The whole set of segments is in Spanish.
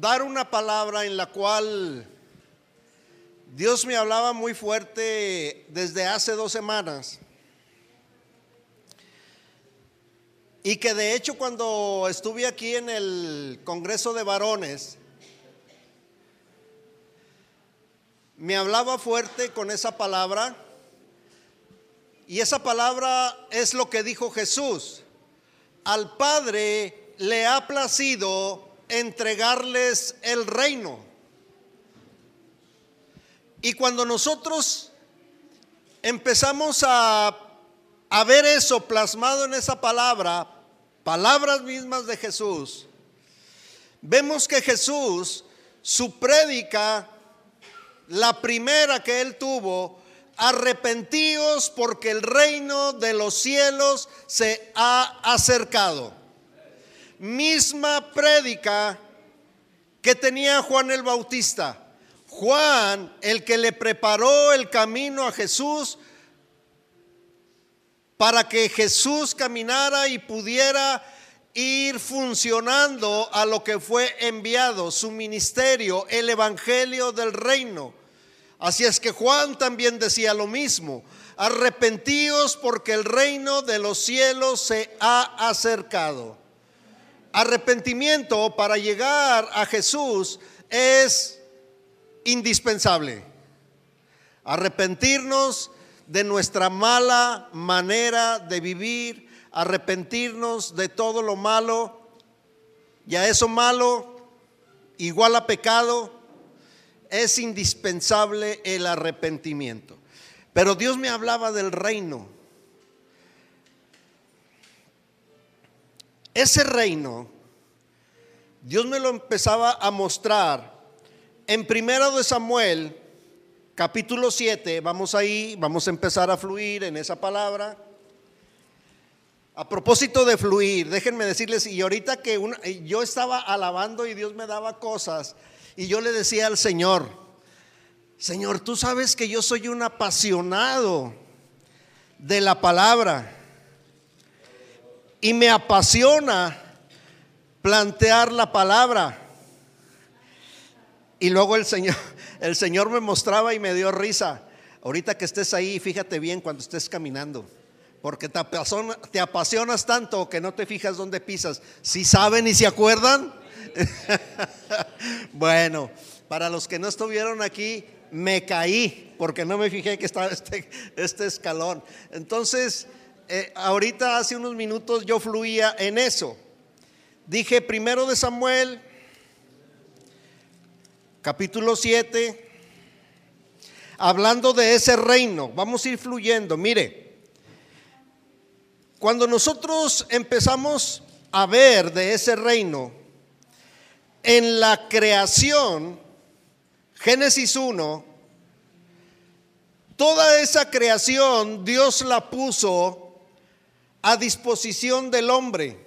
dar una palabra en la cual Dios me hablaba muy fuerte desde hace dos semanas. Y que de hecho cuando estuve aquí en el Congreso de Varones, me hablaba fuerte con esa palabra. Y esa palabra es lo que dijo Jesús. Al Padre le ha placido entregarles el reino. Y cuando nosotros empezamos a, ver eso plasmado en esa palabra, palabras mismas de Jesús, vemos que Jesús, su prédica, la primera que él tuvo, arrepentíos porque el reino de los cielos se ha acercado. Misma prédica que tenía Juan el Bautista. Juan, el que le preparó el camino a Jesús para que Jesús caminara y pudiera ir funcionando a lo que fue enviado, su ministerio, el Evangelio del Reino. Así es que Juan también decía lo mismo, arrepentíos porque el reino de los cielos se ha acercado. Arrepentimiento para llegar a Jesús es indispensable. Arrepentirnos de nuestra mala manera de vivir, arrepentirnos de todo lo malo, y a eso malo, igual a pecado, es indispensable el arrepentimiento. Pero Dios me hablaba del reino. Ese reino, Dios me lo empezaba a mostrar en primero de Samuel, capítulo 7. Vamos ahí, vamos a empezar a fluir en esa palabra. A propósito de fluir, déjenme decirles, y ahorita que yo estaba alabando y Dios me daba cosas, y yo le decía al Señor, Señor, tú sabes que yo soy un apasionado de la palabra y me apasiona plantear la palabra. Y luego el Señor, el Señor me mostraba y me dio risa. Ahorita que estés ahí, fíjate bien cuando estés caminando. Porque te, te apasionas tanto que no te fijas dónde pisas. Si saben y se acuerdan, bueno, para los que no estuvieron aquí, me caí porque no me fijé que estaba este, este escalón. Entonces, eh, ahorita hace unos minutos yo fluía en eso. Dije primero de Samuel, capítulo 7, hablando de ese reino. Vamos a ir fluyendo. Mire, cuando nosotros empezamos a ver de ese reino, en la creación, Génesis 1, toda esa creación Dios la puso a disposición del hombre,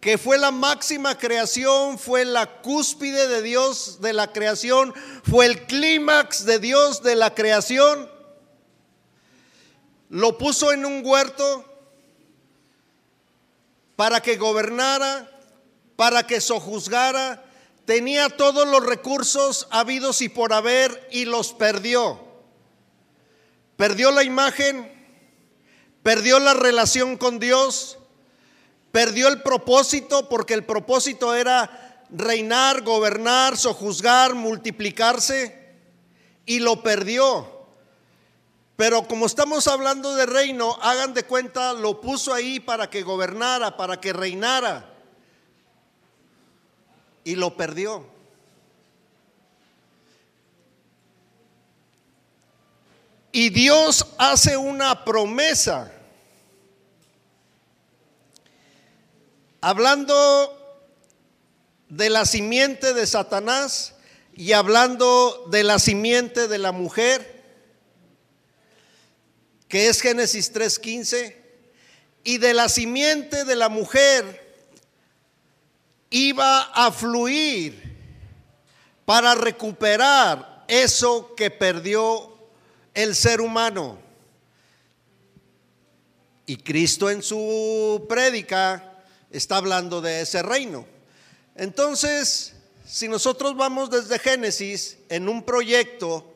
que fue la máxima creación, fue la cúspide de Dios de la creación, fue el clímax de Dios de la creación. Lo puso en un huerto para que gobernara, para que sojuzgara, tenía todos los recursos habidos y por haber y los perdió. Perdió la imagen, perdió la relación con Dios, perdió el propósito porque el propósito era reinar, gobernar, sojuzgar, multiplicarse y lo perdió. Pero como estamos hablando de reino, hagan de cuenta, lo puso ahí para que gobernara, para que reinara y lo perdió. Y Dios hace una promesa. Hablando de la simiente de Satanás y hablando de la simiente de la mujer, que es Génesis 3.15, y de la simiente de la mujer iba a fluir para recuperar eso que perdió el ser humano. Y Cristo en su prédica está hablando de ese reino. Entonces, si nosotros vamos desde Génesis en un proyecto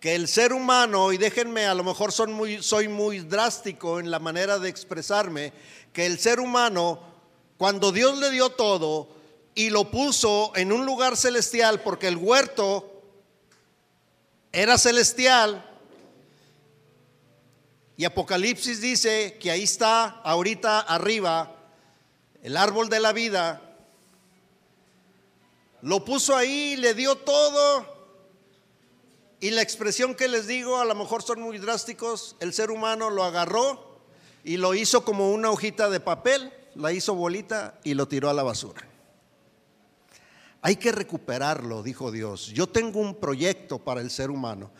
que el ser humano, y déjenme, a lo mejor soy muy drástico en la manera de expresarme, que el ser humano, cuando Dios le dio todo y lo puso en un lugar celestial, porque el huerto era celestial, y Apocalipsis dice que ahí está ahorita arriba el árbol de la vida, lo puso ahí, le dio todo y la expresión que les digo, a lo mejor son muy drásticos, el ser humano lo agarró y lo hizo como una hojita de papel, la hizo bolita y lo tiró a la basura. Hay que recuperarlo, dijo Dios. Yo tengo un proyecto para el ser humano.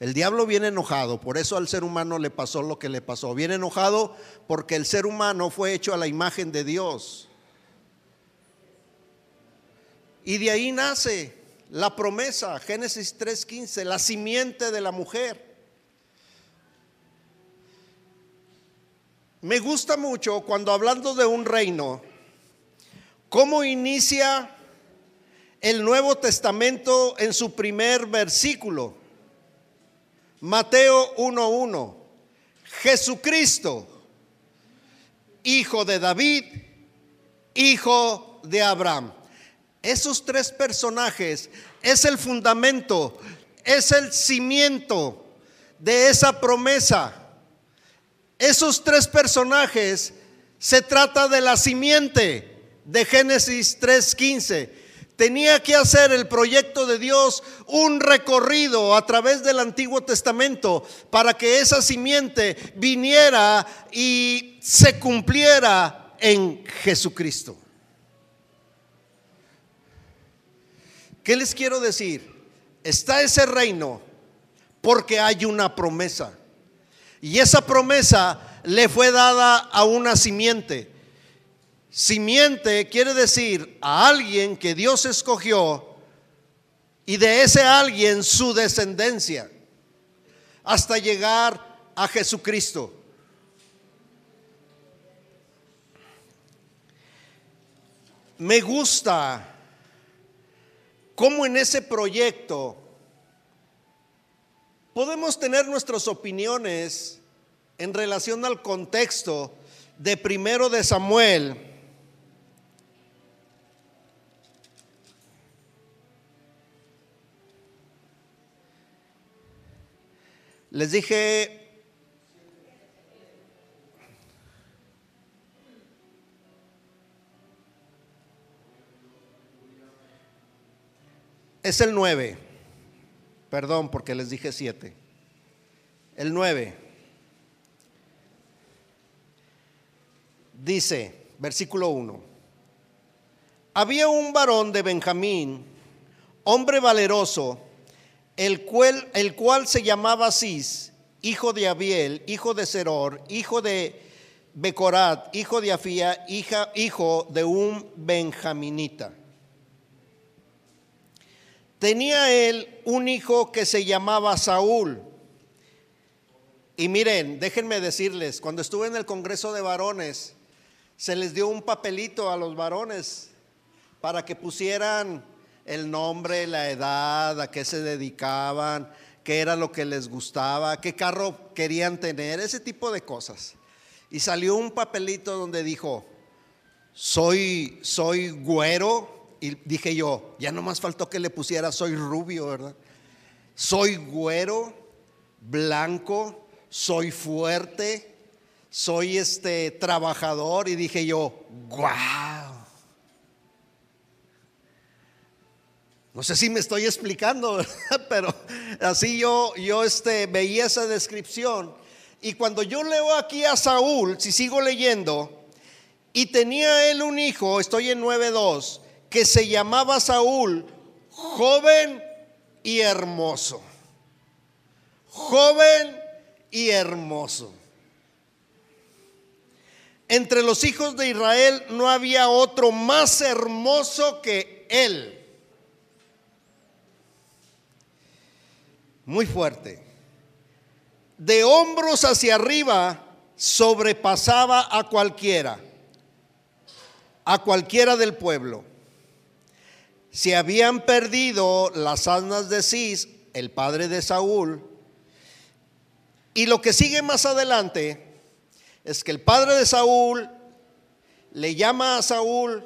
El diablo viene enojado, por eso al ser humano le pasó lo que le pasó. Viene enojado porque el ser humano fue hecho a la imagen de Dios. Y de ahí nace la promesa, Génesis 3:15, la simiente de la mujer. Me gusta mucho cuando hablando de un reino, cómo inicia el Nuevo Testamento en su primer versículo. Mateo 1.1. Jesucristo, hijo de David, hijo de Abraham. Esos tres personajes es el fundamento, es el cimiento de esa promesa. Esos tres personajes se trata de la simiente de Génesis 3:15. Tenía que hacer el proyecto de Dios un recorrido a través del Antiguo Testamento para que esa simiente viniera y se cumpliera en Jesucristo. ¿Qué les quiero decir? Está ese reino porque hay una promesa. Y esa promesa le fue dada a una simiente. Simiente quiere decir a alguien que Dios escogió y de ese alguien su descendencia hasta llegar a Jesucristo. Me gusta cómo en ese proyecto podemos tener nuestras opiniones en relación al contexto de primero de Samuel. Les dije Es el 9. Perdón porque les dije 7. El 9. Dice, versículo 1. Había un varón de Benjamín, hombre valeroso, el cual, se llamaba Cis, hijo de Abiel, hijo de Seror, hijo de Becorat, hijo de Afía, hijo de un benjaminita. Tenía él un hijo que se llamaba Saúl. Y miren, déjenme decirles, cuando estuve en el Congreso de Varones, se les dio un papelito a los varones para que pusieran el nombre, la edad, a qué se dedicaban, qué era lo que les gustaba, qué carro querían tener, ese tipo de cosas. Y salió un papelito donde dijo, soy, soy güero, y dije yo, ya no más faltó que le pusiera soy rubio, ¿verdad? Soy güero, blanco, soy fuerte, soy este trabajador y dije yo, wow. No sé si me estoy explicando, pero así yo yo este veía esa descripción y cuando yo leo aquí a Saúl, si sigo leyendo, y tenía él un hijo, estoy en 9:2 que se llamaba Saúl, joven y hermoso. Joven y hermoso. Entre los hijos de Israel no había otro más hermoso que él. Muy fuerte. De hombros hacia arriba sobrepasaba a cualquiera, a cualquiera del pueblo. se habían perdido las asnas de Cis, el padre de Saúl. Y lo que sigue más adelante es que el padre de Saúl le llama a Saúl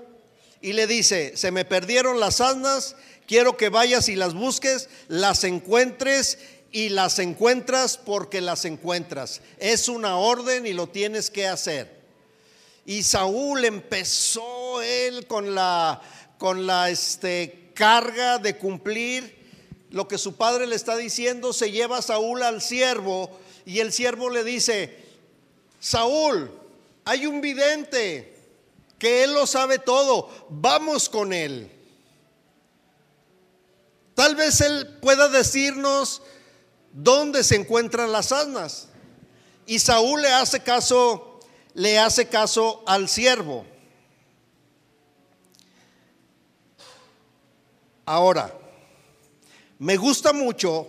y le dice, se me perdieron las asnas, quiero que vayas y las busques, las encuentres y las encuentras porque las encuentras. Es una orden y lo tienes que hacer. Y Saúl empezó él con la con la este, carga de cumplir lo que su padre le está diciendo, se lleva a Saúl al siervo y el siervo le dice, Saúl, hay un vidente que él lo sabe todo, vamos con él. Tal vez él pueda decirnos dónde se encuentran las asnas. Y Saúl le hace caso, le hace caso al siervo. Ahora, me gusta mucho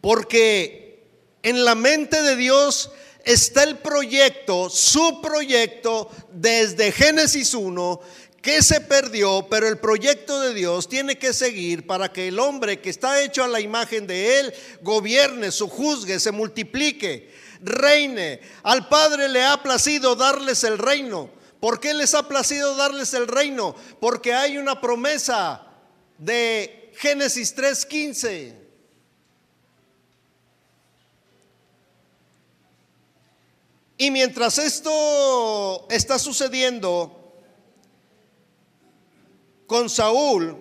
porque en la mente de Dios está el proyecto, su proyecto desde Génesis 1 que se perdió, pero el proyecto de Dios tiene que seguir para que el hombre que está hecho a la imagen de Él gobierne, juzgue, se multiplique, reine. Al Padre le ha placido darles el reino. ¿Por qué les ha placido darles el reino? Porque hay una promesa de Génesis 3:15. Y mientras esto está sucediendo con Saúl,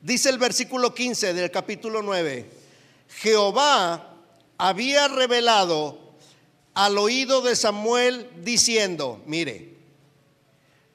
dice el versículo 15 del capítulo 9, Jehová había revelado al oído de Samuel diciendo, mire,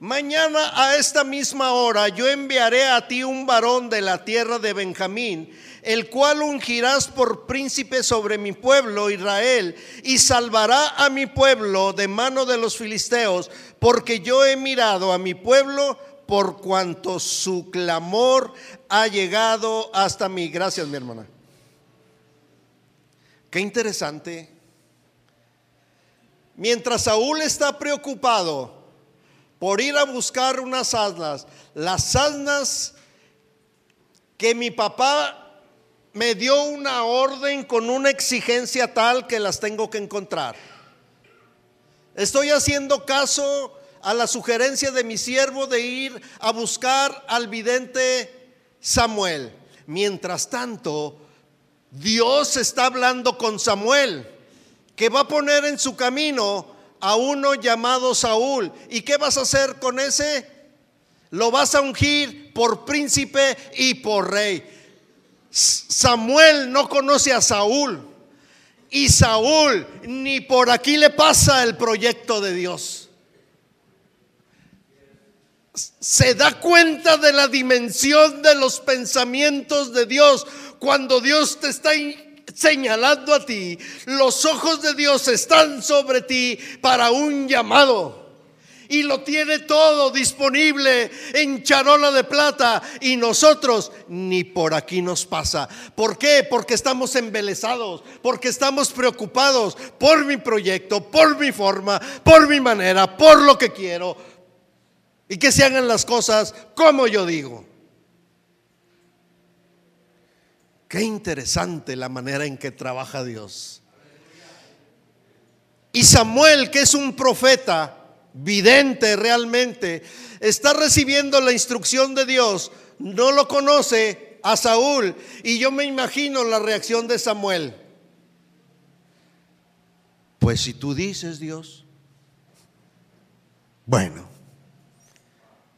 Mañana a esta misma hora yo enviaré a ti un varón de la tierra de Benjamín, el cual ungirás por príncipe sobre mi pueblo Israel, y salvará a mi pueblo de mano de los filisteos, porque yo he mirado a mi pueblo por cuanto su clamor ha llegado hasta mí. Gracias, mi hermana. Qué interesante. Mientras Saúl está preocupado, por ir a buscar unas asnas, las asnas que mi papá me dio una orden con una exigencia tal que las tengo que encontrar. Estoy haciendo caso a la sugerencia de mi siervo de ir a buscar al vidente Samuel. Mientras tanto, Dios está hablando con Samuel, que va a poner en su camino a uno llamado Saúl. ¿Y qué vas a hacer con ese? Lo vas a ungir por príncipe y por rey. Samuel no conoce a Saúl. Y Saúl ni por aquí le pasa el proyecto de Dios. Se da cuenta de la dimensión de los pensamientos de Dios cuando Dios te está señalando a ti. Los ojos de Dios están sobre ti para un llamado. Y lo tiene todo disponible en charola de plata. Y nosotros ni por aquí nos pasa. ¿Por qué? Porque estamos embelesados. Porque estamos preocupados por mi proyecto, por mi forma, por mi manera, por lo que quiero. Y que se hagan las cosas como yo digo. Qué interesante la manera en que trabaja Dios. Y Samuel, que es un profeta, vidente realmente, está recibiendo la instrucción de Dios, no lo conoce a Saúl. Y yo me imagino la reacción de Samuel. Pues si tú dices Dios, bueno,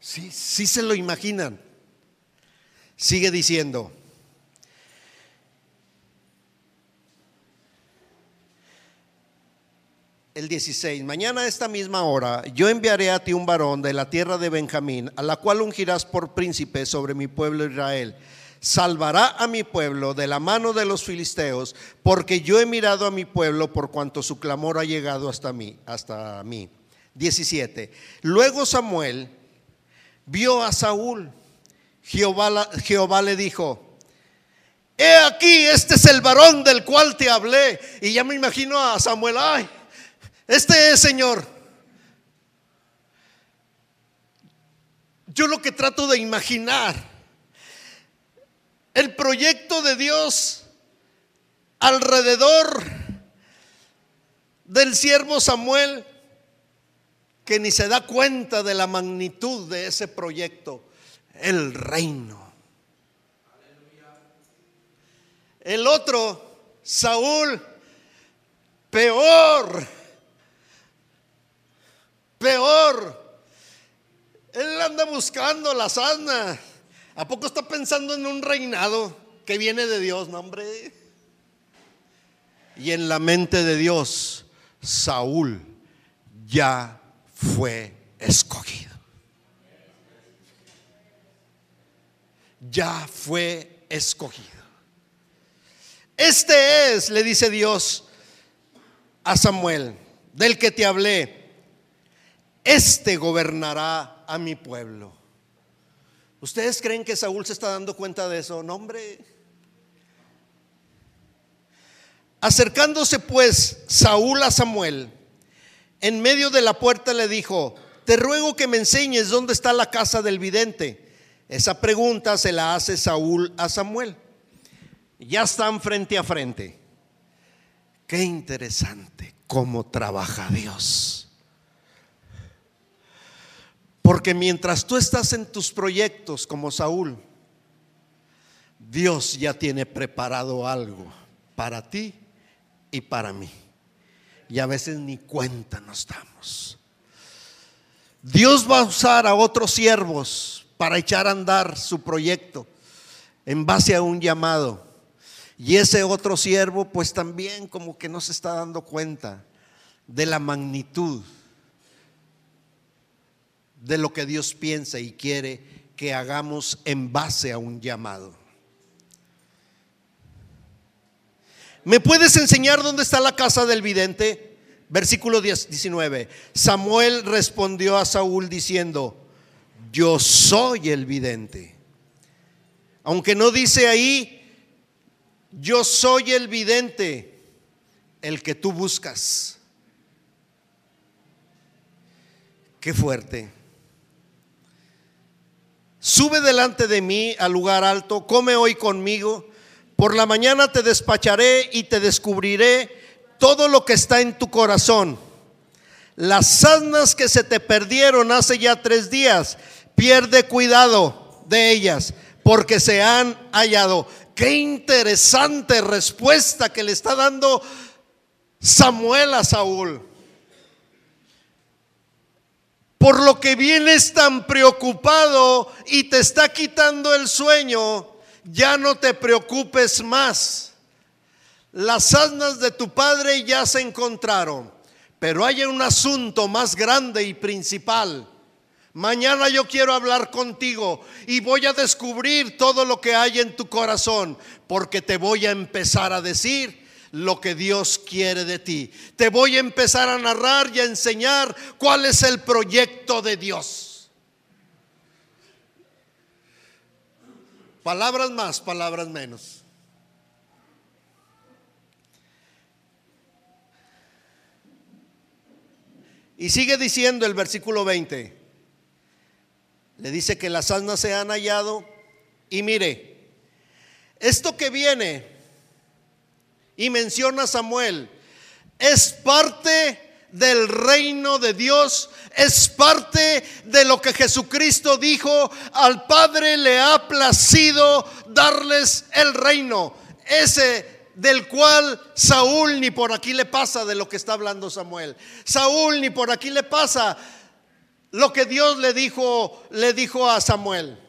sí, sí se lo imaginan. Sigue diciendo. El 16, mañana a esta misma hora yo enviaré a ti un varón de la tierra de Benjamín, a la cual ungirás por príncipe sobre mi pueblo Israel. Salvará a mi pueblo de la mano de los filisteos, porque yo he mirado a mi pueblo por cuanto su clamor ha llegado hasta mí, hasta mí. 17. Luego Samuel vio a Saúl. Jehová, Jehová le dijo, He aquí, este es el varón del cual te hablé. Y ya me imagino a Samuel, ay, este es, Señor. Yo lo que trato de imaginar, el proyecto de Dios alrededor del siervo Samuel, que ni se da cuenta de la magnitud de ese proyecto, el reino. El otro, Saúl, peor, peor. Él anda buscando la sana. ¿A poco está pensando en un reinado que viene de Dios, no? Y en la mente de Dios, Saúl ya fue escogido. Ya fue escogido. Este es, le dice Dios a Samuel, del que te hablé. Este gobernará a mi pueblo. ¿Ustedes creen que Saúl se está dando cuenta de eso? No, hombre. Acercándose pues Saúl a Samuel, en medio de la puerta le dijo, te ruego que me enseñes dónde está la casa del vidente. Esa pregunta se la hace Saúl a Samuel. Ya están frente a frente. Qué interesante cómo trabaja Dios. Porque mientras tú estás en tus proyectos como Saúl, Dios ya tiene preparado algo para ti y para mí. Y a veces ni cuenta nos damos. Dios va a usar a otros siervos para echar a andar su proyecto en base a un llamado. Y ese otro siervo pues también como que no se está dando cuenta de la magnitud de lo que Dios piensa y quiere que hagamos en base a un llamado. ¿Me puedes enseñar dónde está la casa del vidente? Versículo 19. Samuel respondió a Saúl diciendo, yo soy el vidente. Aunque no dice ahí, yo soy el vidente, el que tú buscas. Qué fuerte. Sube delante de mí al lugar alto, come hoy conmigo. Por la mañana te despacharé y te descubriré todo lo que está en tu corazón. Las asnas que se te perdieron hace ya tres días, pierde cuidado de ellas, porque se han hallado. Qué interesante respuesta que le está dando Samuel a Saúl por lo que vienes tan preocupado y te está quitando el sueño, ya no te preocupes más. Las asnas de tu padre ya se encontraron, pero hay un asunto más grande y principal. Mañana yo quiero hablar contigo y voy a descubrir todo lo que hay en tu corazón, porque te voy a empezar a decir lo que Dios quiere de ti. Te voy a empezar a narrar y a enseñar cuál es el proyecto de Dios. Palabras más, palabras menos. Y sigue diciendo el versículo 20. Le dice que las asnas se han hallado. Y mire, esto que viene y menciona a Samuel, es parte del reino de Dios, es parte de lo que Jesucristo dijo, al Padre le ha placido darles el reino, ese del cual Saúl ni por aquí le pasa de lo que está hablando Samuel. Saúl ni por aquí le pasa lo que Dios le dijo, le dijo a Samuel.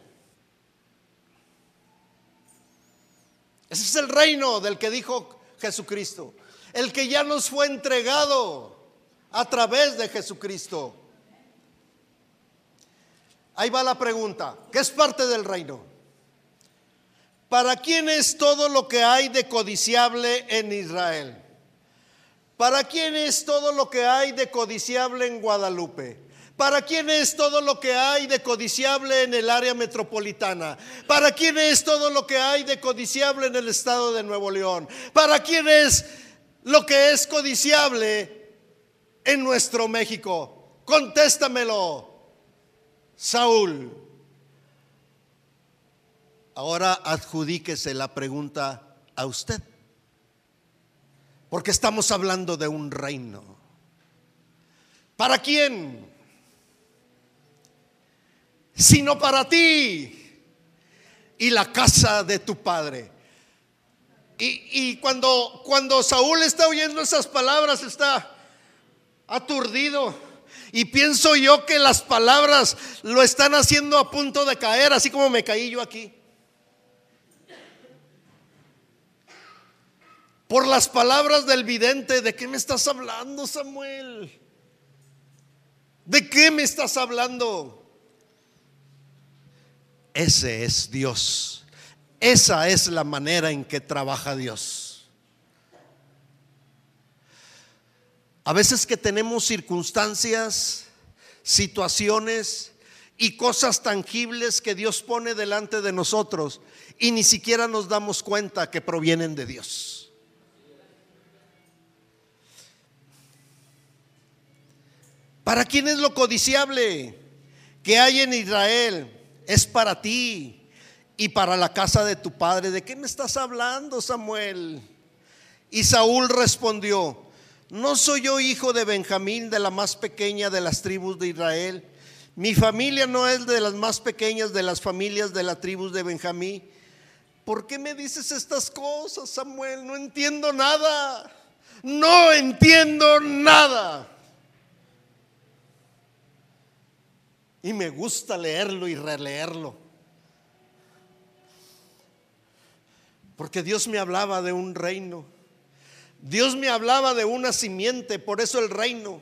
Ese es el reino del que dijo Jesucristo. El que ya nos fue entregado a través de Jesucristo. Ahí va la pregunta. ¿Qué es parte del reino? ¿Para quién es todo lo que hay de codiciable en Israel? ¿Para quién es todo lo que hay de codiciable en Guadalupe? ¿Para quién es todo lo que hay de codiciable en el área metropolitana? ¿Para quién es todo lo que hay de codiciable en el estado de Nuevo León? ¿Para quién es lo que es codiciable en nuestro México? Contéstamelo, Saúl. Ahora adjudíquese la pregunta a usted. Porque estamos hablando de un reino. ¿Para quién? Sino para ti y la casa de tu padre. Y, cuando, cuando Saúl está oyendo esas palabras, está aturdido. Y pienso yo que las palabras lo están haciendo a punto de caer, así como me caí yo aquí. Por las palabras del vidente, ¿de qué me estás hablando, Samuel? ¿De qué me estás hablando? Ese es Dios. Esa es la manera en que trabaja Dios. A veces que tenemos circunstancias, situaciones y cosas tangibles que Dios pone delante de nosotros y ni siquiera nos damos cuenta que provienen de Dios. ¿Para quién es lo codiciable que hay en Israel? Es para ti y para la casa de tu padre. ¿De qué me estás hablando, Samuel? Y Saúl respondió, ¿no soy yo hijo de Benjamín, de la más pequeña de las tribus de Israel? Mi familia no es de las más pequeñas de las familias de la tribu de Benjamín. ¿Por qué me dices estas cosas, Samuel? No entiendo nada. No entiendo nada. Y me gusta leerlo y releerlo. Porque Dios me hablaba de un reino. Dios me hablaba de una simiente, por eso el reino.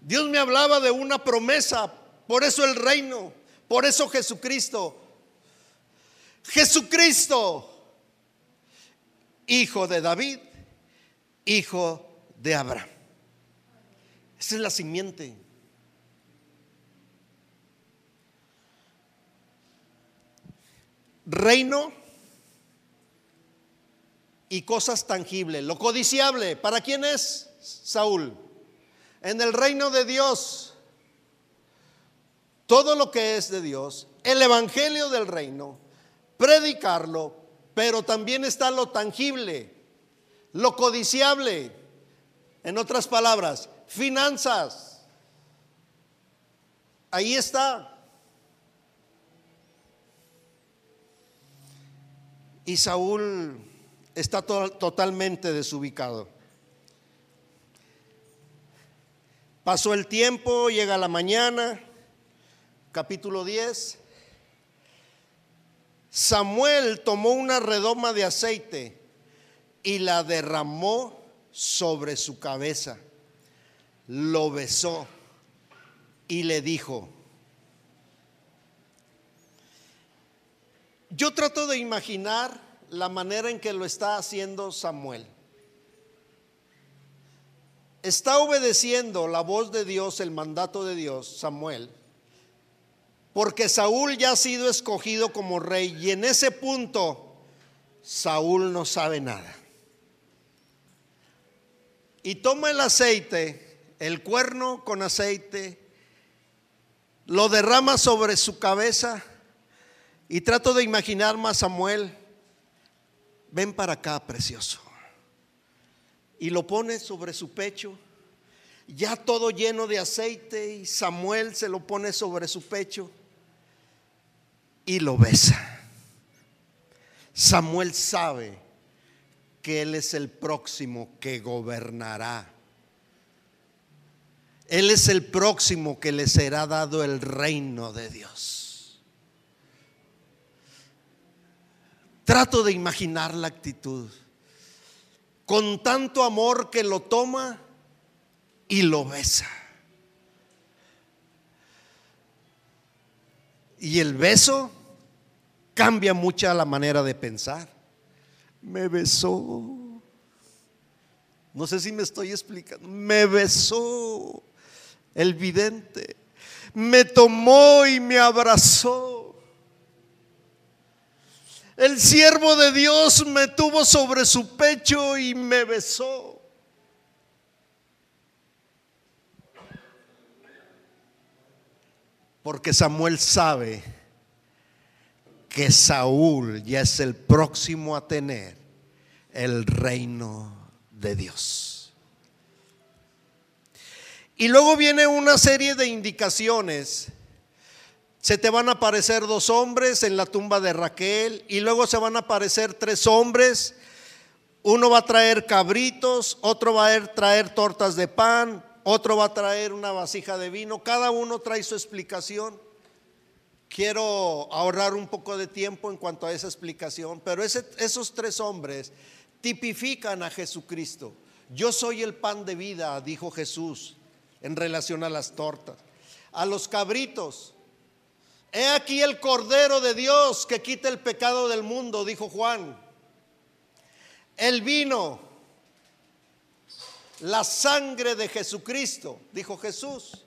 Dios me hablaba de una promesa, por eso el reino. Por eso Jesucristo. Jesucristo, hijo de David, hijo de Abraham. Esa es la simiente. Reino y cosas tangibles. Lo codiciable, ¿para quién es Saúl? En el reino de Dios, todo lo que es de Dios, el evangelio del reino, predicarlo, pero también está lo tangible, lo codiciable. En otras palabras, finanzas. Ahí está. Y Saúl está totalmente desubicado. Pasó el tiempo, llega la mañana, capítulo 10. Samuel tomó una redoma de aceite y la derramó sobre su cabeza. Lo besó y le dijo, yo trato de imaginar la manera en que lo está haciendo Samuel. Está obedeciendo la voz de Dios, el mandato de Dios, Samuel, porque Saúl ya ha sido escogido como rey y en ese punto Saúl no sabe nada. Y toma el aceite, el cuerno con aceite, lo derrama sobre su cabeza y trato de imaginar más Samuel ven para acá, precioso. Y lo pone sobre su pecho, ya todo lleno de aceite, y Samuel se lo pone sobre su pecho y lo besa. Samuel sabe que Él es el próximo que gobernará. Él es el próximo que le será dado el reino de Dios. Trato de imaginar la actitud. Con tanto amor que lo toma y lo besa. Y el beso cambia mucha la manera de pensar. Me besó. No sé si me estoy explicando. Me besó el vidente. Me tomó y me abrazó. El siervo de Dios me tuvo sobre su pecho y me besó. Porque Samuel sabe que Saúl ya es el próximo a tener el reino de Dios. Y luego viene una serie de indicaciones. Se te van a aparecer dos hombres en la tumba de Raquel y luego se van a aparecer tres hombres. Uno va a traer cabritos, otro va a traer tortas de pan, otro va a traer una vasija de vino. Cada uno trae su explicación. Quiero ahorrar un poco de tiempo en cuanto a esa explicación, pero esos tres hombres tipifican a Jesucristo. Yo soy el pan de vida, dijo Jesús en relación a las tortas. A los cabritos, he aquí el Cordero de Dios que quita el pecado del mundo, dijo Juan. El vino, la sangre de Jesucristo, dijo Jesús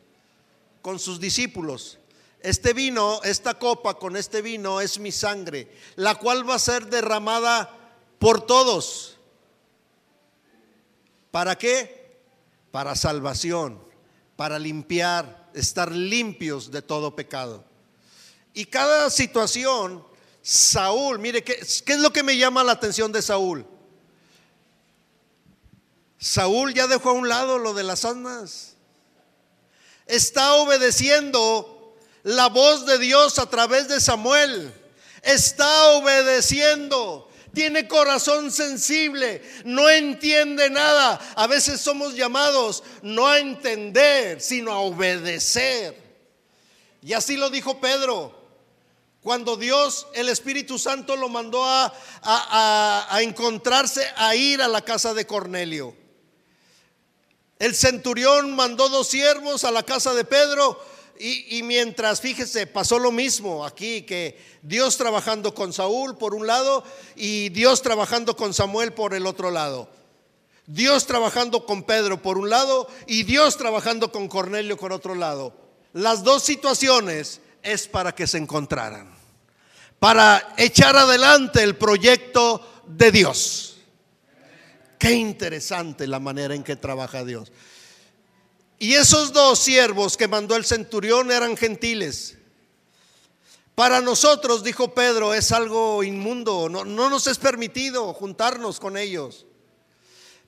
con sus discípulos. Este vino, esta copa con este vino es mi sangre, la cual va a ser derramada por todos. ¿Para qué? Para salvación, para limpiar, estar limpios de todo pecado. Y cada situación, Saúl, mire, ¿qué, ¿qué, es lo que me llama la atención de Saúl? Saúl ya dejó a un lado lo de las almas. Está obedeciendo la voz de Dios a través de Samuel. Está obedeciendo. Tiene corazón sensible, no entiende nada. A veces somos llamados no a entender, sino a obedecer. Y así lo dijo Pedro. Cuando Dios, el Espíritu Santo, lo mandó a, encontrarse, a ir a la casa de Cornelio. El centurión mandó dos siervos a la casa de Pedro y, mientras, fíjese, pasó lo mismo aquí, que Dios trabajando con Saúl por un lado y Dios trabajando con Samuel por el otro lado. Dios trabajando con Pedro por un lado y Dios trabajando con Cornelio por otro lado. Las dos situaciones es para que se encontraran, para echar adelante el proyecto de Dios. Qué interesante la manera en que trabaja Dios. Y esos dos siervos que mandó el centurión eran gentiles. Para nosotros, dijo Pedro, es algo inmundo, no, nos es permitido juntarnos con ellos.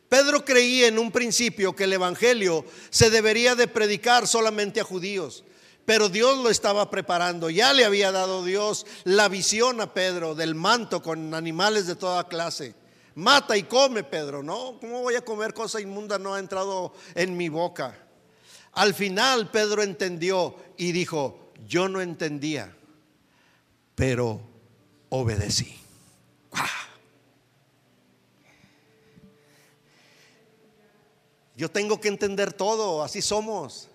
Pedro creía en un principio que el Evangelio se debería de predicar solamente a judíos, pero Dios lo estaba preparando. Ya le había dado Dios la visión a Pedro del manto con animales de toda clase. Mata y come, Pedro, ¿no? ¿Cómo voy a comer cosa inmunda? No ha entrado en mi boca. Al final Pedro entendió y dijo, yo no entendía, pero obedecí. Yo tengo que entender todo, así somos.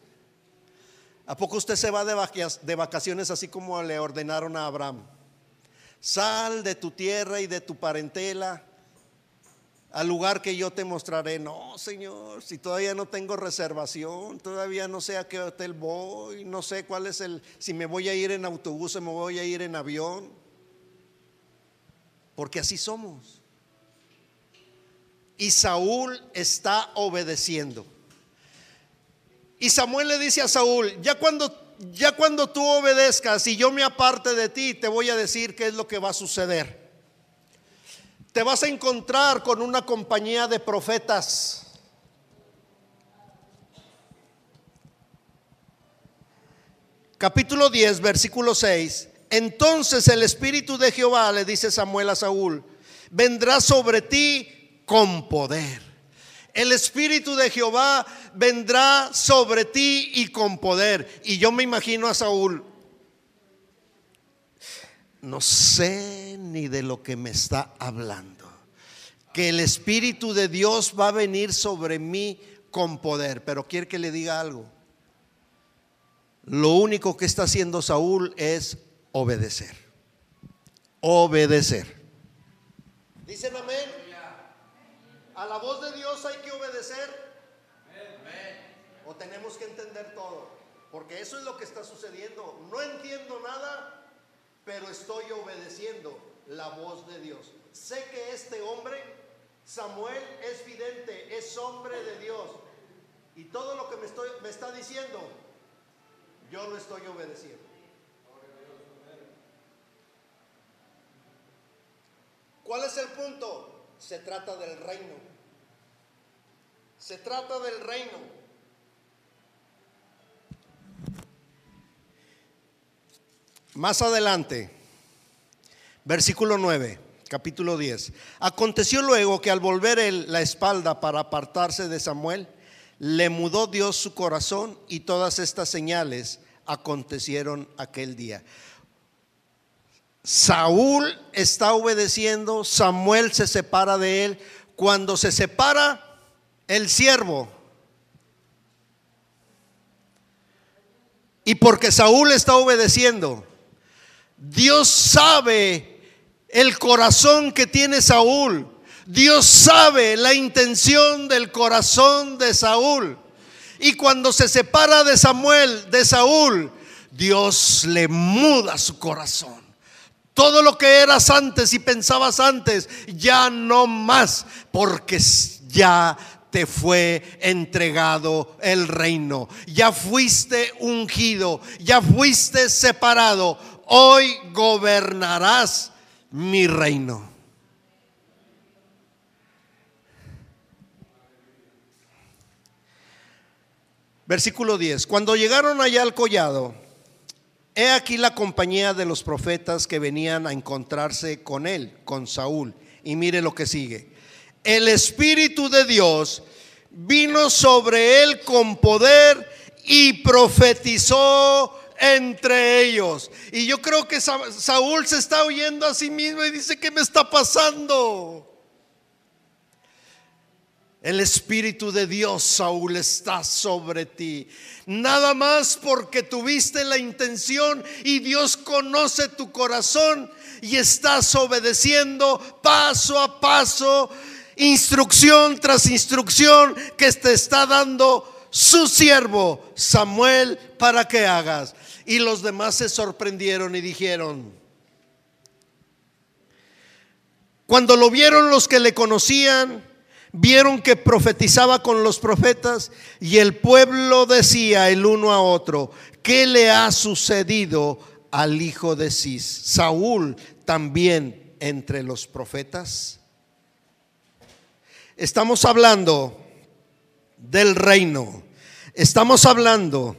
¿A poco usted se va de vacaciones así como le ordenaron a Abraham? Sal de tu tierra y de tu parentela al lugar que yo te mostraré. No, Señor, si todavía no tengo reservación, todavía no sé a qué hotel voy, no sé cuál es el, si me voy a ir en autobús o me voy a ir en avión. Porque así somos. Y Saúl está obedeciendo. Y Samuel le dice a Saúl, ya cuando ya cuando tú obedezcas y yo me aparte de ti, te voy a decir qué es lo que va a suceder te vas a encontrar con una compañía de profetas. Capítulo 10, versículo 6. Entonces el Espíritu de Jehová, le dice Samuel a Saúl, vendrá sobre ti con poder. El Espíritu de Jehová vendrá sobre ti y con poder. Y yo me imagino a Saúl, no sé ni de lo que me está hablando. Que el Espíritu de Dios va a venir sobre mí con poder. Pero quiere que le diga algo. Lo único que está haciendo Saúl es obedecer. Obedecer. Dicen amén. A la voz de Dios hay que obedecer. O tenemos que entender todo. Porque eso es lo que está sucediendo. No entiendo nada, pero estoy obedeciendo la voz de Dios. Sé que este hombre, Samuel, es vidente, es hombre de Dios. Y todo lo que me, estoy, me está diciendo, yo lo estoy obedeciendo. es el punto? Se trata del reino. Se trata del reino. Más adelante, versículo 9, capítulo 10. Aconteció luego que al volver él la espalda para apartarse de Samuel, le mudó Dios su corazón y todas estas señales acontecieron aquel día. Saúl está obedeciendo, Samuel se separa de él. Cuando se separa el siervo, y porque Saúl está obedeciendo, Dios sabe el corazón que tiene Saúl. Dios sabe la intención del corazón de Saúl. Y cuando se separa de Samuel, de Saúl, Dios le muda su corazón. Todo lo que eras antes y pensabas antes, ya no más, porque ya te fue entregado el reino. Ya fuiste ungido, ya fuiste separado. Hoy gobernarás mi reino. Versículo 10. Cuando llegaron allá al collado, He aquí la compañía de los profetas que venían a encontrarse con él, con Saúl. Y mire lo que sigue. El Espíritu de Dios vino sobre él con poder y profetizó entre ellos. Y yo creo que Saúl se está oyendo a sí mismo y dice, ¿qué me está pasando? El Espíritu de Dios, Saúl, está sobre ti. Nada más porque tuviste la intención y Dios conoce tu corazón y estás obedeciendo paso a paso, instrucción tras instrucción que te está dando su siervo Samuel para que hagas. Y los demás se sorprendieron y dijeron, cuando lo vieron los que le conocían, vieron que profetizaba con los profetas y el pueblo decía el uno a otro, ¿qué le ha sucedido al hijo de Cis? Saúl también entre los profetas. Estamos hablando del reino. Estamos hablando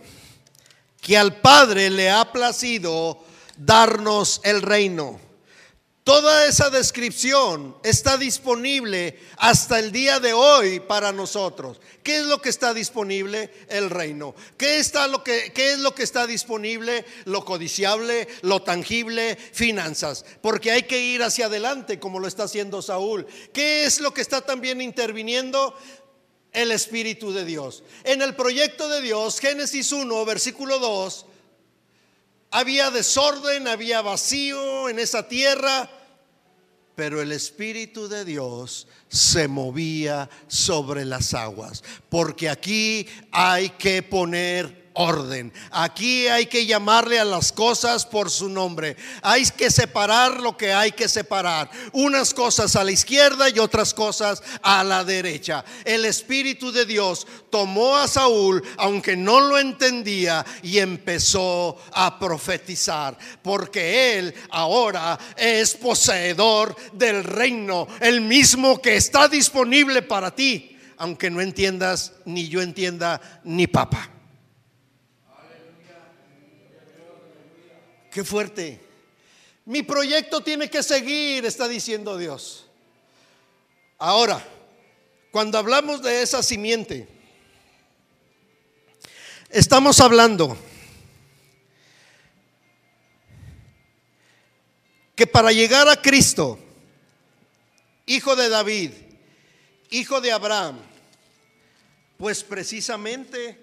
que al Padre le ha placido darnos el reino. Toda esa descripción está disponible hasta el día de hoy para nosotros. ¿Qué es lo que está disponible? El reino. ¿Qué, está lo que, ¿Qué es lo que está disponible? Lo codiciable, lo tangible, finanzas. Porque hay que ir hacia adelante como lo está haciendo Saúl. ¿Qué es lo que está también interviniendo? El Espíritu de Dios. En el proyecto de Dios, Génesis 1, versículo 2 había desorden, había vacío en esa tierra, pero el Espíritu de Dios se movía sobre las aguas, porque aquí hay que poner orden. Aquí hay que llamarle a las cosas por su nombre. Hay que separar lo que hay que separar. Unas cosas a la izquierda y otras cosas a la derecha. El Espíritu de Dios tomó a Saúl, aunque no lo entendía, y empezó a profetizar. Porque él ahora es poseedor del reino, el mismo que está disponible para ti. Aunque no entiendas, ni yo entienda, ni papá. Qué fuerte. Mi proyecto tiene que seguir, está diciendo Dios. Ahora, cuando hablamos de esa simiente, estamos hablando que para llegar a Cristo, hijo de David, hijo de Abraham, pues precisamente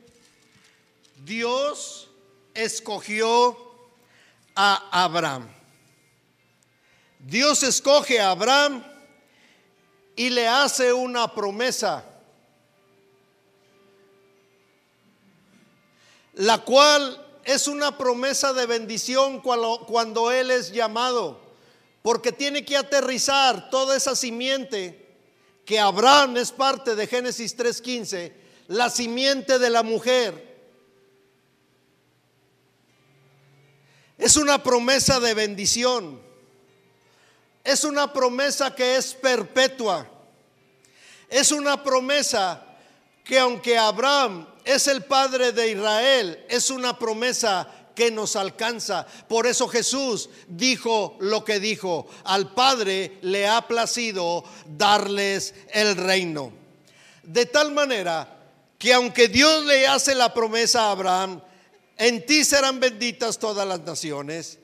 Dios escogió a Abraham. Dios escoge a Abraham y le hace una promesa, la cual es una promesa de bendición cuando, cuando él es llamado, porque tiene que aterrizar toda esa simiente que Abraham es parte de Génesis 3.15, la simiente de la mujer Es una promesa de bendición. es una promesa que es perpetua. Es una promesa que aunque Abraham es el padre de Israel, es una promesa que nos alcanza. Por eso Jesús dijo lo que dijo. Al Padre le ha placido darles el reino. De tal manera que aunque Dios le hace la promesa a Abraham, en ti serán benditas todas las naciones.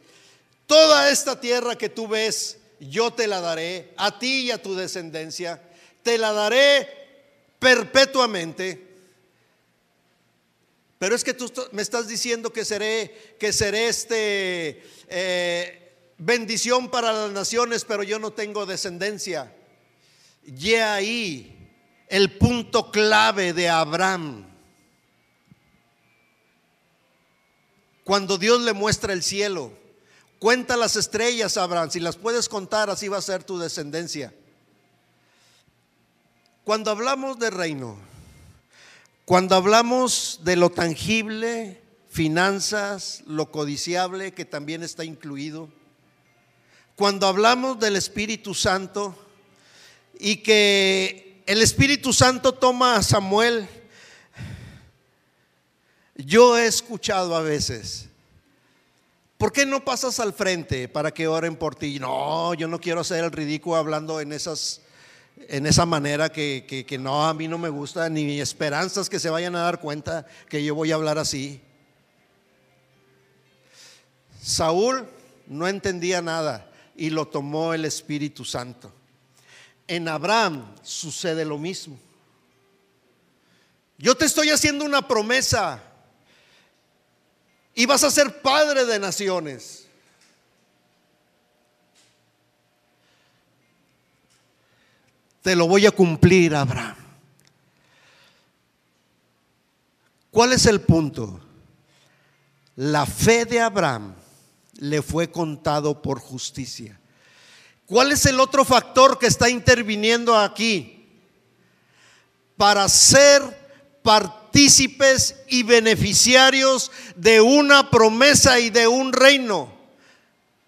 Toda esta tierra que tú ves, yo te la daré a ti y a tu descendencia. Te la daré perpetuamente. Pero es que tú me estás diciendo que seré, que seré este eh, bendición para las naciones, pero yo no tengo descendencia. Y ahí el punto clave de Abraham. Cuando Dios le muestra el cielo, cuenta las estrellas, Abraham, si las puedes contar, así va a ser tu descendencia. Cuando hablamos de reino, cuando hablamos de lo tangible, finanzas, lo codiciable, que también está incluido, cuando hablamos del Espíritu Santo y que el Espíritu Santo toma a Samuel, yo he escuchado a veces, ¿por qué no pasas al frente para que oren por ti? No, yo no quiero hacer el ridículo hablando en esas en esa manera que, no, a mí no me gusta, ni esperanzas que se vayan a dar cuenta que yo voy a hablar así. Saúl no entendía nada y lo tomó el Espíritu Santo. En Abraham sucede lo mismo. Yo te estoy haciendo una promesa y vas a ser padre de naciones. te lo voy a cumplir, Abraham. ¿Cuál es el punto? La fe de Abraham le fue contado por justicia. ¿Cuál es el otro factor que está interviniendo aquí? Para ser partícipes y beneficiarios de una promesa y de un reino.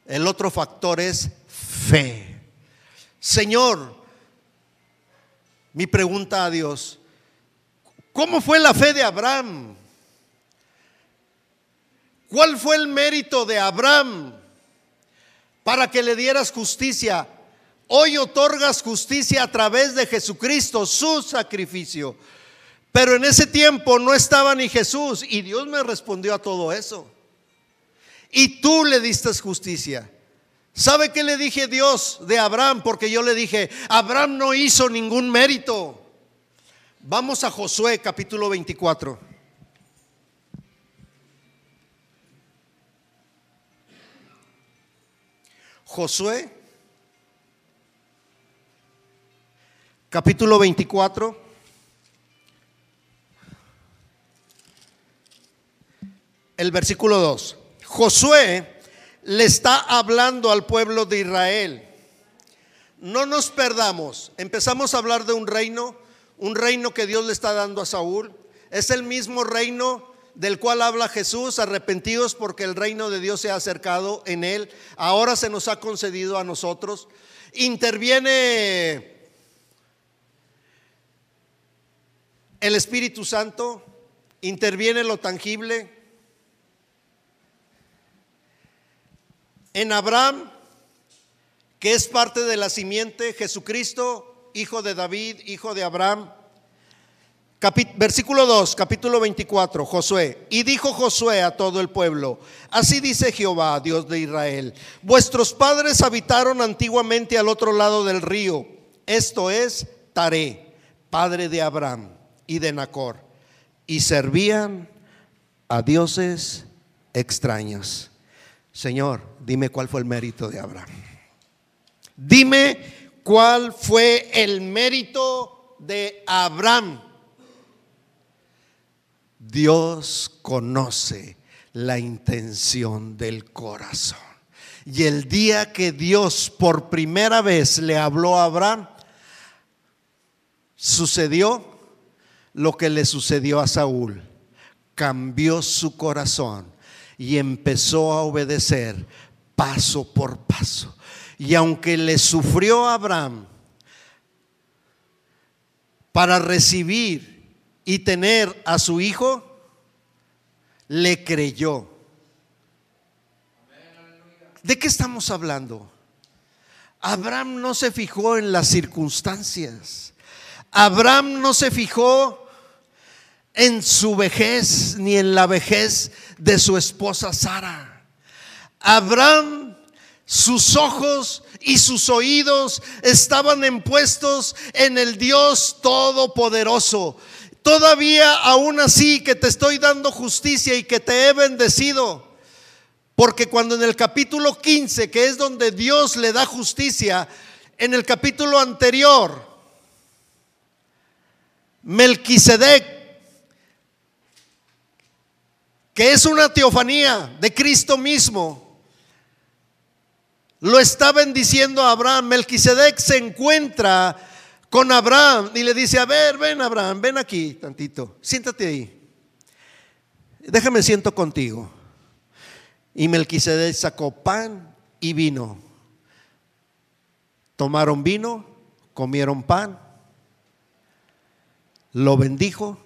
El otro factor es fe. Señor, mi pregunta a Dios, ¿cómo fue la fe de Abraham? ¿Cuál fue el mérito de Abraham para que le dieras justicia? Hoy otorgas justicia a través de Jesucristo, su sacrificio. Pero en ese tiempo no estaba ni Jesús y Dios me respondió a todo eso. Y tú le diste justicia. ¿Sabe qué le dije Dios de Abraham? Porque yo le dije, Abraham no hizo ningún mérito. Vamos a Josué capítulo 24. Josué capítulo 24. El versículo 2. Josué le está hablando al pueblo de Israel. No nos perdamos. Empezamos a hablar de un reino, un reino que Dios le está dando a Saúl. Es el mismo reino del cual habla Jesús, arrepentidos porque el reino de Dios se ha acercado en él. Ahora se nos ha concedido a nosotros. Interviene el Espíritu Santo, interviene lo tangible, en Abraham, que es parte de la simiente, Jesucristo, hijo de David, hijo de Abraham. versículo 2, capítulo 24, Josué. Y dijo Josué a todo el pueblo, así dice Jehová, Dios de Israel, vuestros padres habitaron antiguamente al otro lado del río, esto es Taré, padre de Abraham y de Nacor, y servían a dioses extraños. Señor, dime cuál fue el mérito de Abraham. Dime cuál fue el mérito de Abraham. Dios conoce la intención del corazón. Y el día que Dios por primera vez le habló a Abraham, sucedió lo que le sucedió a Saúl. Cambió su corazón y empezó a obedecer paso por paso. Y aunque le sufrió Abraham para recibir y tener a su hijo, le creyó. ¿De qué estamos hablando? Abraham no se fijó en las circunstancias. Abraham no se fijó en su vejez ni en la vejez de su esposa Sara. Abraham, sus ojos y sus oídos estaban impuestos en el Dios Todopoderoso. Todavía aún así que te estoy dando justicia y que te he bendecido. Porque cuando en el capítulo 15, que es donde Dios le da justicia, en el capítulo anterior, Melquisedec, que es una teofanía de Cristo mismo, lo está bendiciendo a Abraham. Melquisedec se encuentra con Abraham y le dice, a ver, ven Abraham, ven aquí tantito, siéntate ahí. Déjame siento contigo. Y Melquisedec sacó pan y vino. Tomaron vino, comieron pan, lo bendijo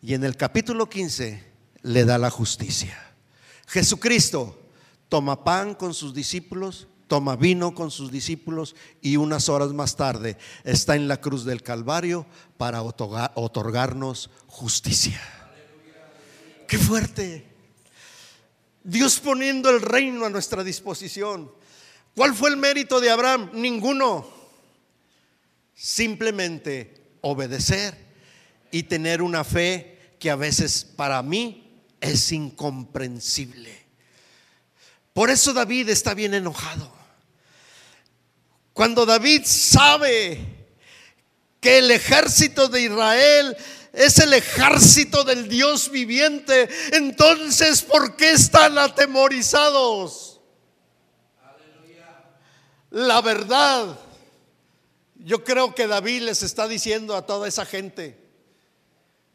y en el capítulo 15 le da la justicia. Jesucristo toma pan con sus discípulos, toma vino con sus discípulos y unas horas más tarde está en la cruz del Calvario para otorgarnos justicia. Qué fuerte. Dios poniendo el reino a nuestra disposición. ¿Cuál fue el mérito de Abraham? Ninguno. Simplemente obedecer y tener una fe que a veces para mí es incomprensible. Por eso David está bien enojado. Cuando David sabe que el ejército de Israel es el ejército del Dios viviente. Entonces, ¿por qué están atemorizados? La verdad, yo creo que David les está diciendo a toda esa gente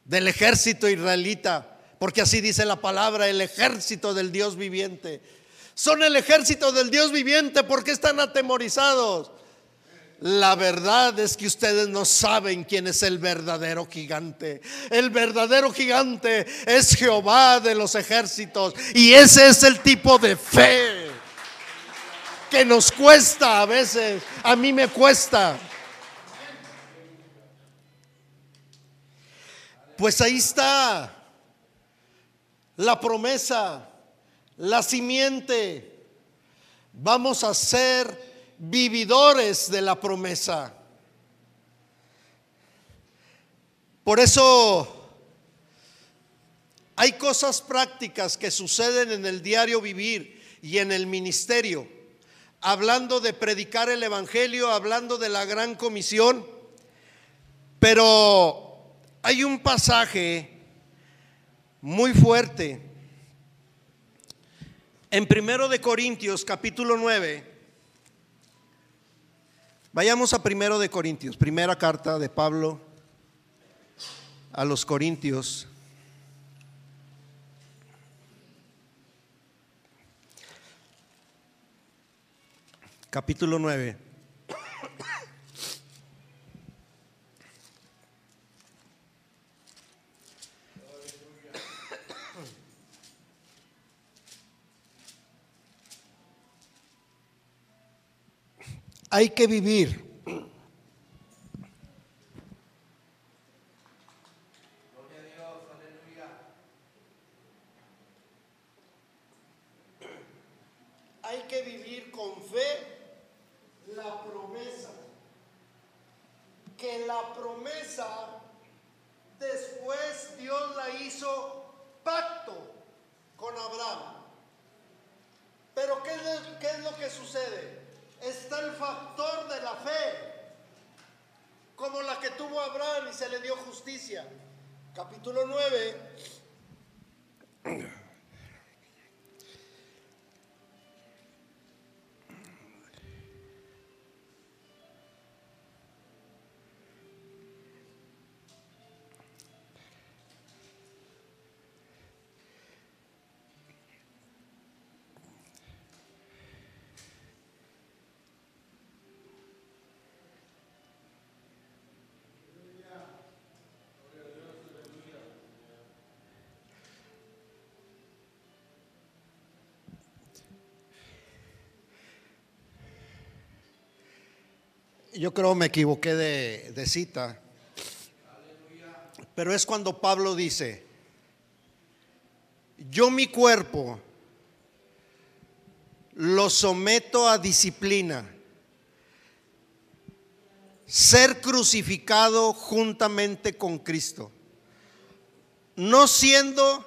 del ejército israelita, porque así dice la palabra, el ejército del Dios viviente. Son el ejército del Dios viviente, porque están atemorizados? La verdad es que ustedes no saben quién es el verdadero gigante. El verdadero gigante es Jehová de los ejércitos. Y ese es el tipo de fe que nos cuesta a veces. A mí me cuesta. Pues ahí está la promesa, la simiente. Vamos a ser vividores de la promesa. Por eso hay cosas prácticas que suceden en el diario vivir y en el ministerio, hablando de predicar el Evangelio, hablando de la gran comisión, pero hay un pasaje muy fuerte en primero de Corintios capítulo 9 Vayamos a primero de Corintios, primera carta de Pablo a los Corintios. Capítulo 9. Hay que vivir. Yo creo me equivoqué de, de cita, pero es cuando Pablo dice, yo mi cuerpo lo someto a disciplina, ser crucificado juntamente con Cristo, no siendo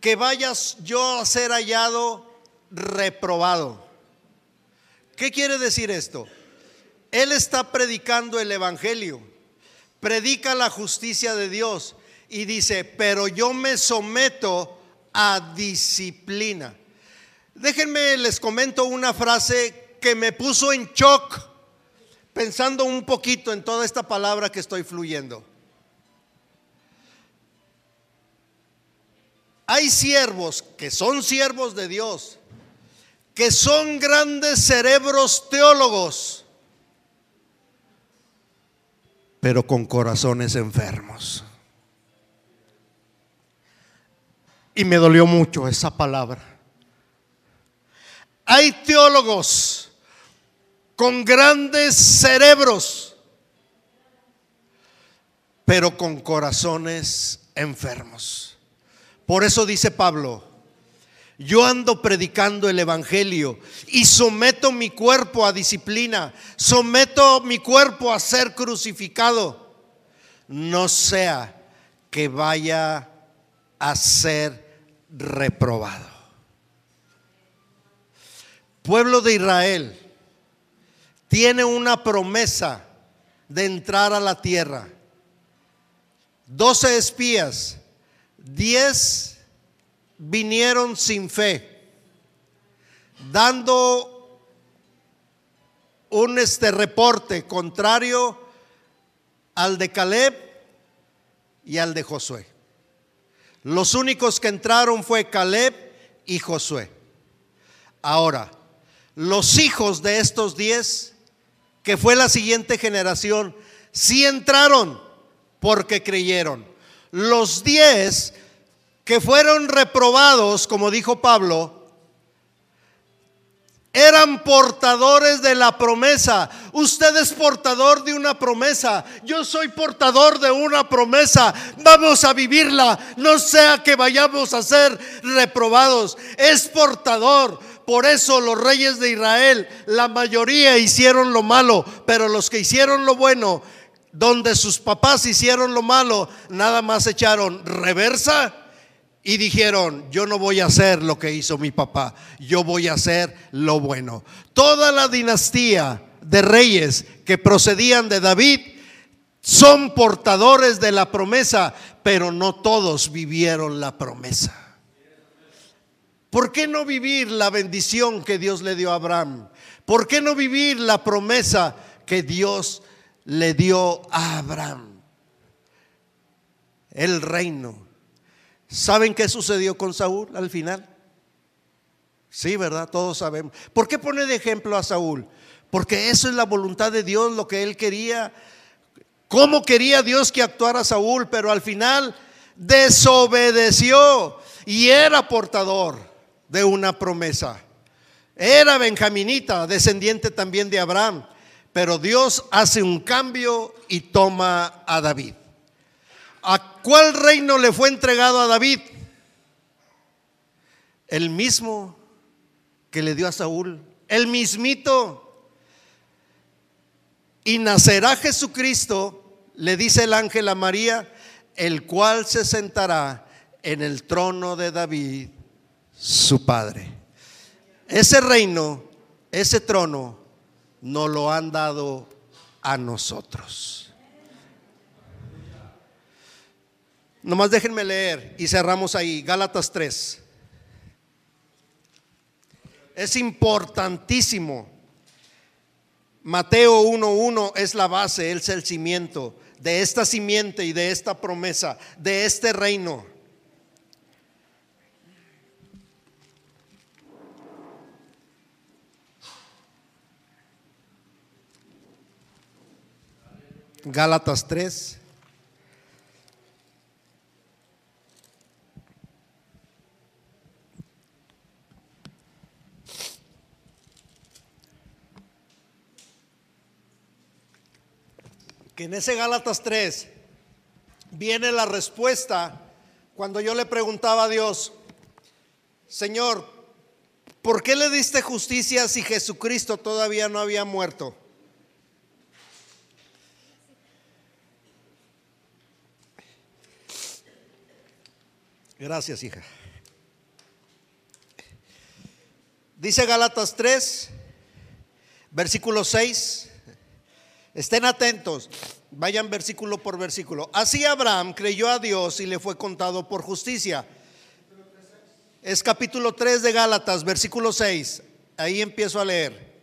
que vayas yo a ser hallado reprobado. ¿Qué quiere decir esto? Él está predicando el Evangelio, predica la justicia de Dios y dice, pero yo me someto a disciplina. Déjenme, les comento una frase que me puso en shock pensando un poquito en toda esta palabra que estoy fluyendo. Hay siervos que son siervos de Dios, que son grandes cerebros teólogos, pero con corazones enfermos. Y me dolió mucho esa palabra. Hay teólogos con grandes cerebros, pero con corazones enfermos. Por eso dice Pablo, yo ando predicando el Evangelio y someto mi cuerpo a disciplina, someto mi cuerpo a ser crucificado, no sea que vaya a ser reprobado. Pueblo de Israel tiene una promesa de entrar a la tierra. Doce espías diez vinieron sin fe, dando un este reporte contrario al de Caleb y al de Josué. Los únicos que entraron fue Caleb y Josué. Ahora, los hijos de estos diez, que fue la siguiente generación, sí entraron porque creyeron los diez que fueron reprobados, como dijo Pablo, eran portadores de la promesa. Usted es portador de una promesa. Yo soy portador de una promesa. Vamos a vivirla. No sea que vayamos a ser reprobados. Es portador. Por eso los reyes de Israel, la mayoría hicieron lo malo, pero los que hicieron lo bueno donde sus papás hicieron lo malo, nada más echaron reversa y dijeron, yo no voy a hacer lo que hizo mi papá, yo voy a hacer lo bueno. Toda la dinastía de reyes que procedían de David son portadores de la promesa, pero no todos vivieron la promesa. ¿Por qué no vivir la bendición que Dios le dio a Abraham? ¿Por qué no vivir la promesa que Dios le dio a Abraham el reino. ¿Saben qué sucedió con Saúl al final? Sí, ¿verdad? Todos sabemos. ¿Por qué pone de ejemplo a Saúl? Porque eso es la voluntad de Dios, lo que él quería. ¿Cómo quería Dios que actuara Saúl? Pero al final desobedeció y era portador de una promesa. Era benjaminita, descendiente también de Abraham. Pero Dios hace un cambio y toma a David. ¿A cuál reino le fue entregado a David? El mismo que le dio a Saúl, el mismito. Y nacerá Jesucristo, le dice el ángel a María, el cual se sentará en el trono de David, su padre. Ese reino, ese trono, nos lo han dado a nosotros. Nomás déjenme leer y cerramos ahí, Gálatas 3. Es importantísimo. Mateo 1.1 es la base, es el cimiento de esta simiente y de esta promesa, de este reino. Gálatas 3. Que en ese Gálatas 3 viene la respuesta cuando yo le preguntaba a Dios, Señor, ¿por qué le diste justicia si Jesucristo todavía no había muerto? Gracias, hija. Dice Gálatas 3, versículo 6. Estén atentos, vayan versículo por versículo. Así Abraham creyó a Dios y le fue contado por justicia. Es capítulo 3 de Gálatas, versículo 6. Ahí empiezo a leer.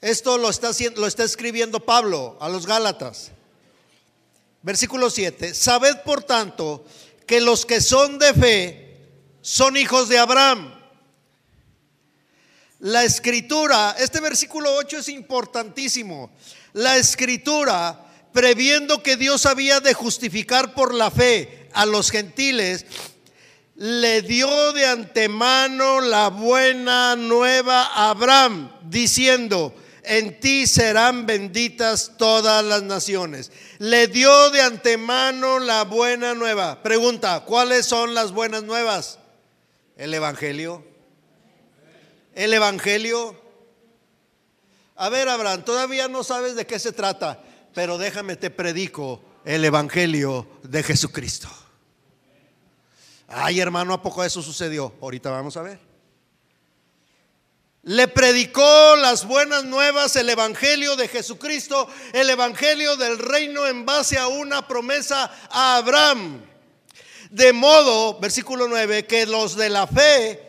Esto lo está, lo está escribiendo Pablo a los Gálatas. Versículo 7. Sabed por tanto que los que son de fe son hijos de Abraham. La escritura, este versículo 8 es importantísimo. La escritura, previendo que Dios había de justificar por la fe a los gentiles, le dio de antemano la buena nueva a Abraham, diciendo, en ti serán benditas todas las naciones. Le dio de antemano la buena nueva. Pregunta, ¿cuáles son las buenas nuevas? El Evangelio. El Evangelio. A ver, Abraham, todavía no sabes de qué se trata, pero déjame te predico el Evangelio de Jesucristo. Ay, hermano, ¿a poco eso sucedió? Ahorita vamos a ver le predicó las buenas nuevas, el Evangelio de Jesucristo, el Evangelio del reino en base a una promesa a Abraham. De modo, versículo 9, que los de la fe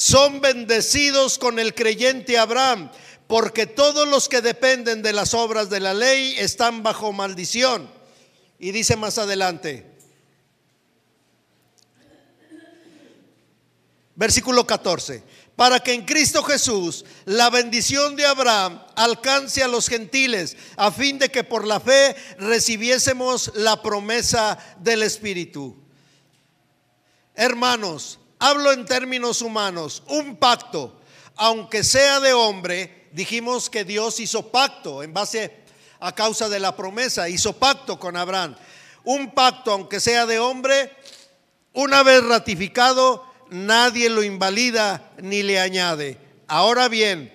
son bendecidos con el creyente Abraham, porque todos los que dependen de las obras de la ley están bajo maldición. Y dice más adelante, versículo 14 para que en Cristo Jesús la bendición de Abraham alcance a los gentiles, a fin de que por la fe recibiésemos la promesa del Espíritu. Hermanos, hablo en términos humanos, un pacto, aunque sea de hombre, dijimos que Dios hizo pacto en base a causa de la promesa, hizo pacto con Abraham. Un pacto, aunque sea de hombre, una vez ratificado, nadie lo invalida ni le añade. Ahora bien,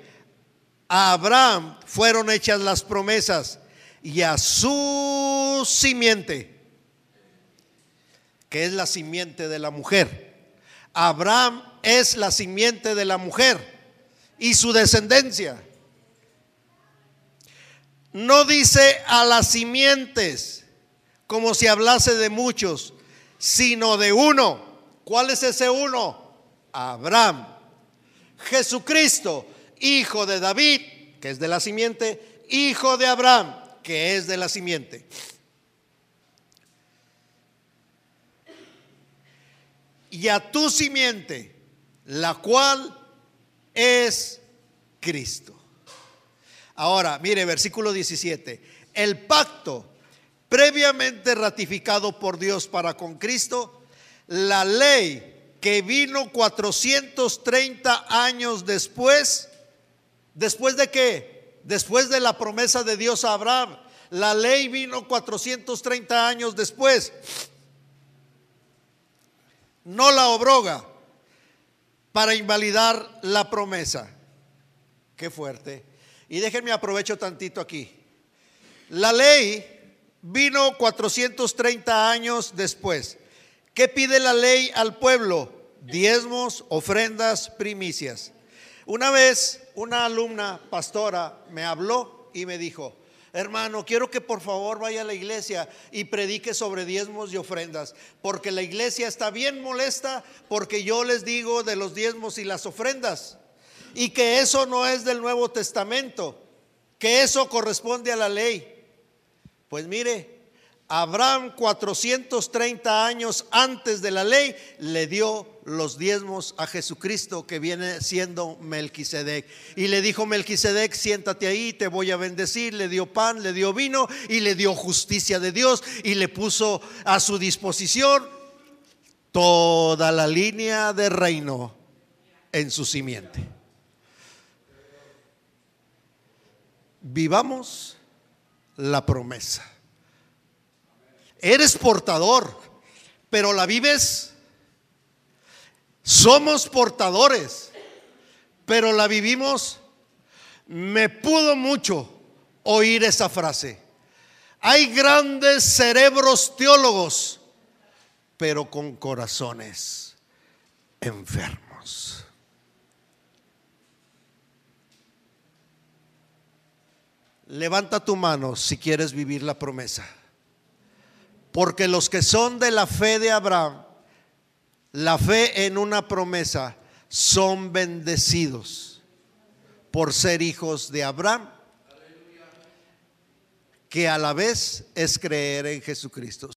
a Abraham fueron hechas las promesas y a su simiente, que es la simiente de la mujer. Abraham es la simiente de la mujer y su descendencia. No dice a las simientes como si hablase de muchos, sino de uno ¿Cuál es ese uno? Abraham. Jesucristo, hijo de David, que es de la simiente, hijo de Abraham, que es de la simiente. Y a tu simiente, la cual es Cristo. Ahora, mire, versículo 17. El pacto previamente ratificado por Dios para con Cristo la ley que vino 430 años después, después de qué? Después de la promesa de Dios a Abraham. La ley vino 430 años después. No la obroga para invalidar la promesa. Qué fuerte. Y déjenme aprovecho tantito aquí. La ley vino 430 años después. ¿Qué pide la ley al pueblo? Diezmos, ofrendas, primicias. Una vez una alumna pastora me habló y me dijo, hermano, quiero que por favor vaya a la iglesia y predique sobre diezmos y ofrendas, porque la iglesia está bien molesta porque yo les digo de los diezmos y las ofrendas, y que eso no es del Nuevo Testamento, que eso corresponde a la ley. Pues mire, Abraham 430 años antes de la ley le dio los diezmos a Jesucristo que viene siendo Melquisedec. Y le dijo Melquisedec, siéntate ahí, te voy a bendecir. Le dio pan, le dio vino y le dio justicia de Dios y le puso a su disposición toda la línea de reino en su simiente. Vivamos la promesa. Eres portador, pero la vives. Somos portadores, pero la vivimos. Me pudo mucho oír esa frase. Hay grandes cerebros teólogos, pero con corazones enfermos. Levanta tu mano si quieres vivir la promesa. Porque los que son de la fe de Abraham, la fe en una promesa, son bendecidos por ser hijos de Abraham, que a la vez es creer en Jesucristo.